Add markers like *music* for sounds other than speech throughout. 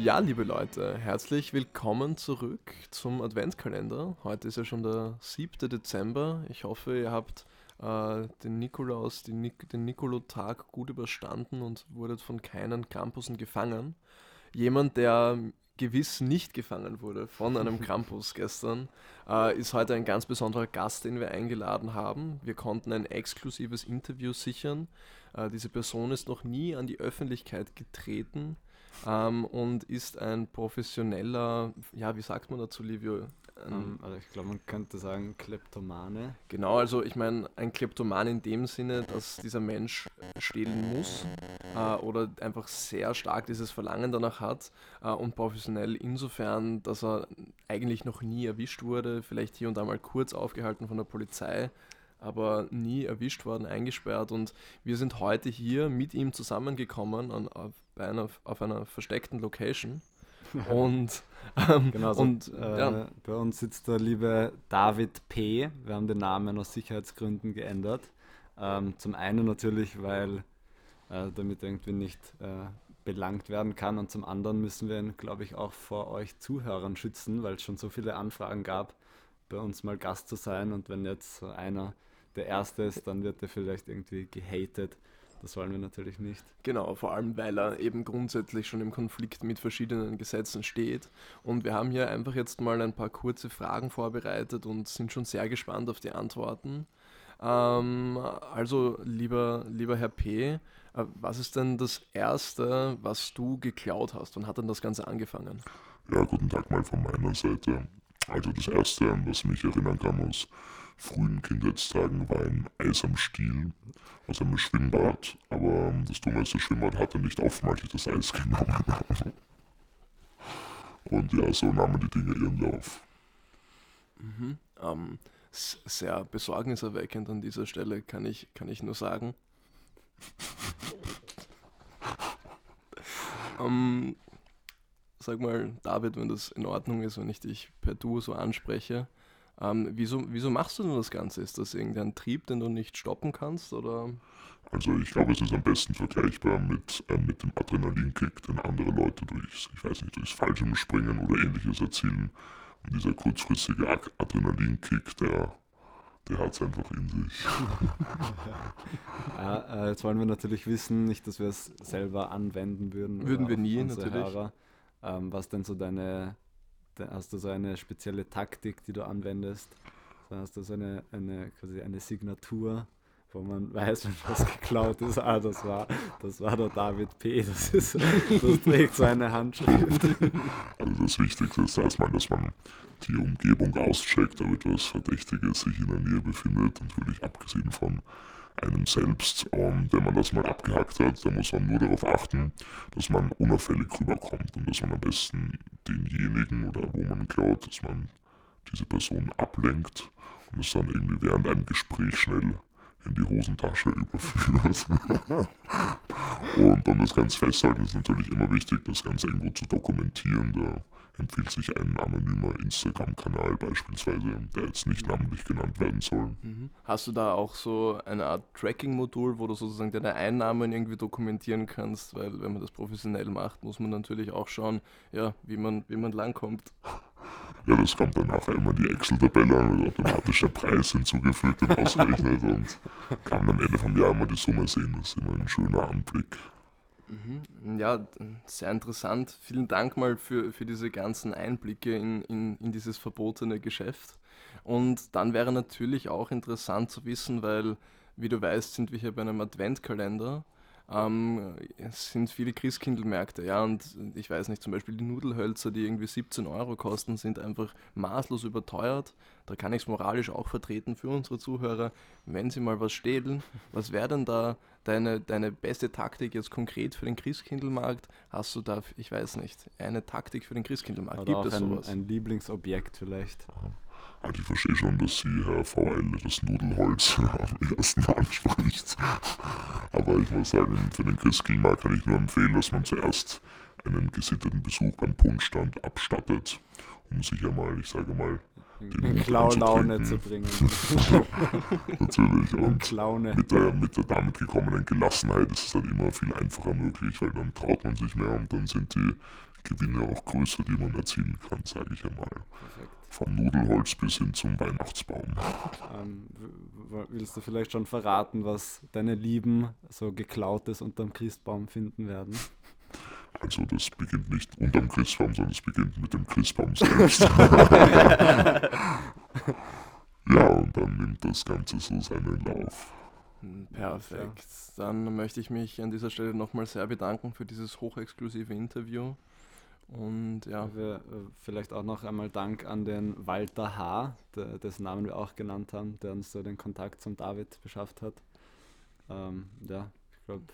Ja, liebe Leute, herzlich willkommen zurück zum Adventskalender. Heute ist ja schon der 7. Dezember. Ich hoffe, ihr habt äh, den Nikolaus, den, Nik den Nikolotag gut überstanden und wurdet von keinen Krampussen gefangen. Jemand, der gewiss nicht gefangen wurde von einem *laughs* Krampus gestern, äh, ist heute ein ganz besonderer Gast, den wir eingeladen haben. Wir konnten ein exklusives Interview sichern. Äh, diese Person ist noch nie an die Öffentlichkeit getreten ähm, und ist ein professioneller, ja, wie sagt man dazu, Livio? Ähm, also ich glaube, man könnte sagen Kleptomane. Genau, also ich meine, ein Kleptoman in dem Sinne, dass dieser Mensch stehlen muss äh, oder einfach sehr stark dieses Verlangen danach hat äh, und professionell insofern, dass er eigentlich noch nie erwischt wurde, vielleicht hier und da mal kurz aufgehalten von der Polizei, aber nie erwischt worden, eingesperrt. Und wir sind heute hier mit ihm zusammengekommen an, auf, einer, auf einer versteckten Location. *laughs* Und, ähm, genau, so, und äh, ja. bei uns sitzt der liebe David P. Wir haben den Namen aus Sicherheitsgründen geändert. Ähm, zum einen natürlich, weil äh, damit irgendwie nicht äh, belangt werden kann und zum anderen müssen wir ihn, glaube ich, auch vor euch Zuhörern schützen, weil es schon so viele Anfragen gab, bei uns mal Gast zu sein und wenn jetzt einer der Erste ist, dann wird er vielleicht irgendwie gehatet. Das wollen wir natürlich nicht. Genau, vor allem weil er eben grundsätzlich schon im Konflikt mit verschiedenen Gesetzen steht. Und wir haben hier einfach jetzt mal ein paar kurze Fragen vorbereitet und sind schon sehr gespannt auf die Antworten. Ähm, also, lieber, lieber Herr P., äh, was ist denn das Erste, was du geklaut hast? Wann hat denn das Ganze angefangen? Ja, guten Tag mal von meiner Seite. Also das Erste, an was mich erinnern kann aus frühen Kindheitstagen, war ein Eis am Stiel aus einem Schwimmbad. Aber das Dumme ist, das Schwimmbad hatte nicht offen, als ich das Eis genommen habe. Und ja, so nahmen die Dinge ihren Lauf. Mhm. Ähm, sehr besorgniserweckend an dieser Stelle, kann ich, kann ich nur sagen. *laughs* ähm, sag mal, David, wenn das in Ordnung ist, wenn ich dich per Du so anspreche. Ähm, wieso, wieso machst du denn das Ganze? Ist das irgendein Trieb, den du nicht stoppen kannst? Oder? Also ich glaube, es ist am besten vergleichbar mit, äh, mit dem Adrenalinkick, den andere Leute durch, ich weiß nicht, durchs Fallschirmspringen oder ähnliches erzielen. Und dieser kurzfristige Adrenalinkick, der, der hat es einfach in sich. *laughs* ja, äh, jetzt wollen wir natürlich wissen, nicht, dass wir es selber anwenden würden. Würden wir nie, natürlich. Hörer. Ähm, was denn so deine, hast du so eine spezielle Taktik, die du anwendest? Hast du so eine, eine, quasi eine Signatur, wo man *laughs* weiß, wenn was geklaut ist, ah, das war, das war der David P. Das, ist, das trägt so eine Handschrift. Also das Wichtigste ist erstmal, dass man die Umgebung auscheckt, ob etwas Verdächtiges sich in der Nähe befindet. Natürlich abgesehen von einem selbst. Und wenn man das mal abgehackt hat, dann muss man nur darauf achten, dass man unauffällig rüberkommt und dass man am besten denjenigen oder wo man klaut, dass man diese Person ablenkt und es dann irgendwie während einem Gespräch schnell in die Hosentasche überführt. *laughs* und dann das Ganze festhalten ist natürlich immer wichtig, das Ganze irgendwo zu dokumentieren. Da empfiehlt sich ein anonymer Instagram-Kanal beispielsweise, der jetzt nicht namentlich genannt werden soll. Mhm. Hast du da auch so eine Art Tracking-Modul, wo du sozusagen deine Einnahmen irgendwie dokumentieren kannst? Weil wenn man das professionell macht, muss man natürlich auch schauen, ja, wie man, wie man langkommt. Ja, das kommt dann nachher immer die Excel-Tabelle an, wird automatisch der Preis hinzugefügt und ausgerechnet und kann am Ende vom Jahr immer die Summe sehen. Das ist immer ein schöner Anblick. Mhm. Ja, sehr interessant. Vielen Dank mal für, für diese ganzen Einblicke in, in, in dieses verbotene Geschäft. Und dann wäre natürlich auch interessant zu wissen, weil, wie du weißt, sind wir hier bei einem Adventkalender ähm, es sind viele Christkindlmärkte, ja, und ich weiß nicht, zum Beispiel die Nudelhölzer, die irgendwie 17 Euro kosten, sind einfach maßlos überteuert. Da kann ich es moralisch auch vertreten für unsere Zuhörer. Wenn sie mal was stehlen, was wäre denn da deine, deine beste Taktik jetzt konkret für den Christkindlmarkt? Hast du da, ich weiß nicht, eine Taktik für den Christkindlmarkt? Gibt es sowas? Ein Lieblingsobjekt vielleicht? Also ich verstehe schon, dass Sie, Herr VL, das Nudelholz *laughs* am ersten anspricht. Aber ich muss sagen, für den Christkindlmarkt kann ich nur empfehlen, dass man zuerst einen gesitteten Besuch beim Punschstand abstattet, um sich ja mal, ich sage mal, den Klaulaune zu bringen. *laughs* Natürlich. Und Klaune. Mit der, mit der damit gekommenen Gelassenheit ist es dann immer viel einfacher möglich, weil dann traut man sich mehr und dann sind die Gewinne auch größer, die man erzielen kann, sage ich einmal. Perfekt. Vom Nudelholz bis hin zum Weihnachtsbaum. Ähm, willst du vielleicht schon verraten, was deine Lieben so geklautes unterm Christbaum finden werden? Also das beginnt nicht unterm Christbaum, sondern es beginnt mit dem Christbaum selbst. *laughs* ja, und dann nimmt das Ganze so seinen Lauf. Perfekt. Dann möchte ich mich an dieser Stelle nochmal sehr bedanken für dieses hochexklusive Interview. Und ja. Wir, äh, vielleicht auch noch einmal Dank an den Walter H., der, dessen Namen wir auch genannt haben, der uns so den Kontakt zum David beschafft hat. Ähm, ja, ich glaube.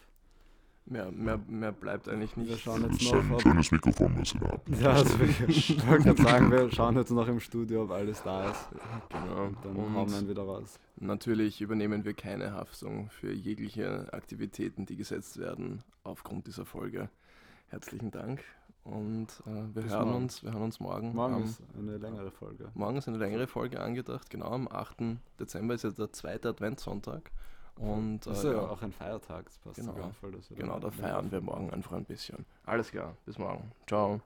Mehr, mehr, mehr bleibt eigentlich nicht. Wir schauen jetzt das ist ein schönes Mikrofon, was ihr da habt. Ja, also ich *laughs* wollte sagen, wir schauen jetzt noch im Studio, ob alles da ist. Genau. Und dann Und hauen wir ihn wieder raus. Natürlich übernehmen wir keine Haftung für jegliche Aktivitäten, die gesetzt werden aufgrund dieser Folge. Herzlichen Dank und äh, wir, hören uns, wir hören uns morgen. Morgen am, ist eine längere Folge. Morgen ist eine längere Folge angedacht, genau. Am 8. Dezember ist ja der zweite Adventssonntag. Und, das ist äh, ja auch ein Feiertag, das passt genau, voll. Dass wir genau, da feiern wir morgen einfach ein bisschen. Alles klar, bis morgen. Ciao.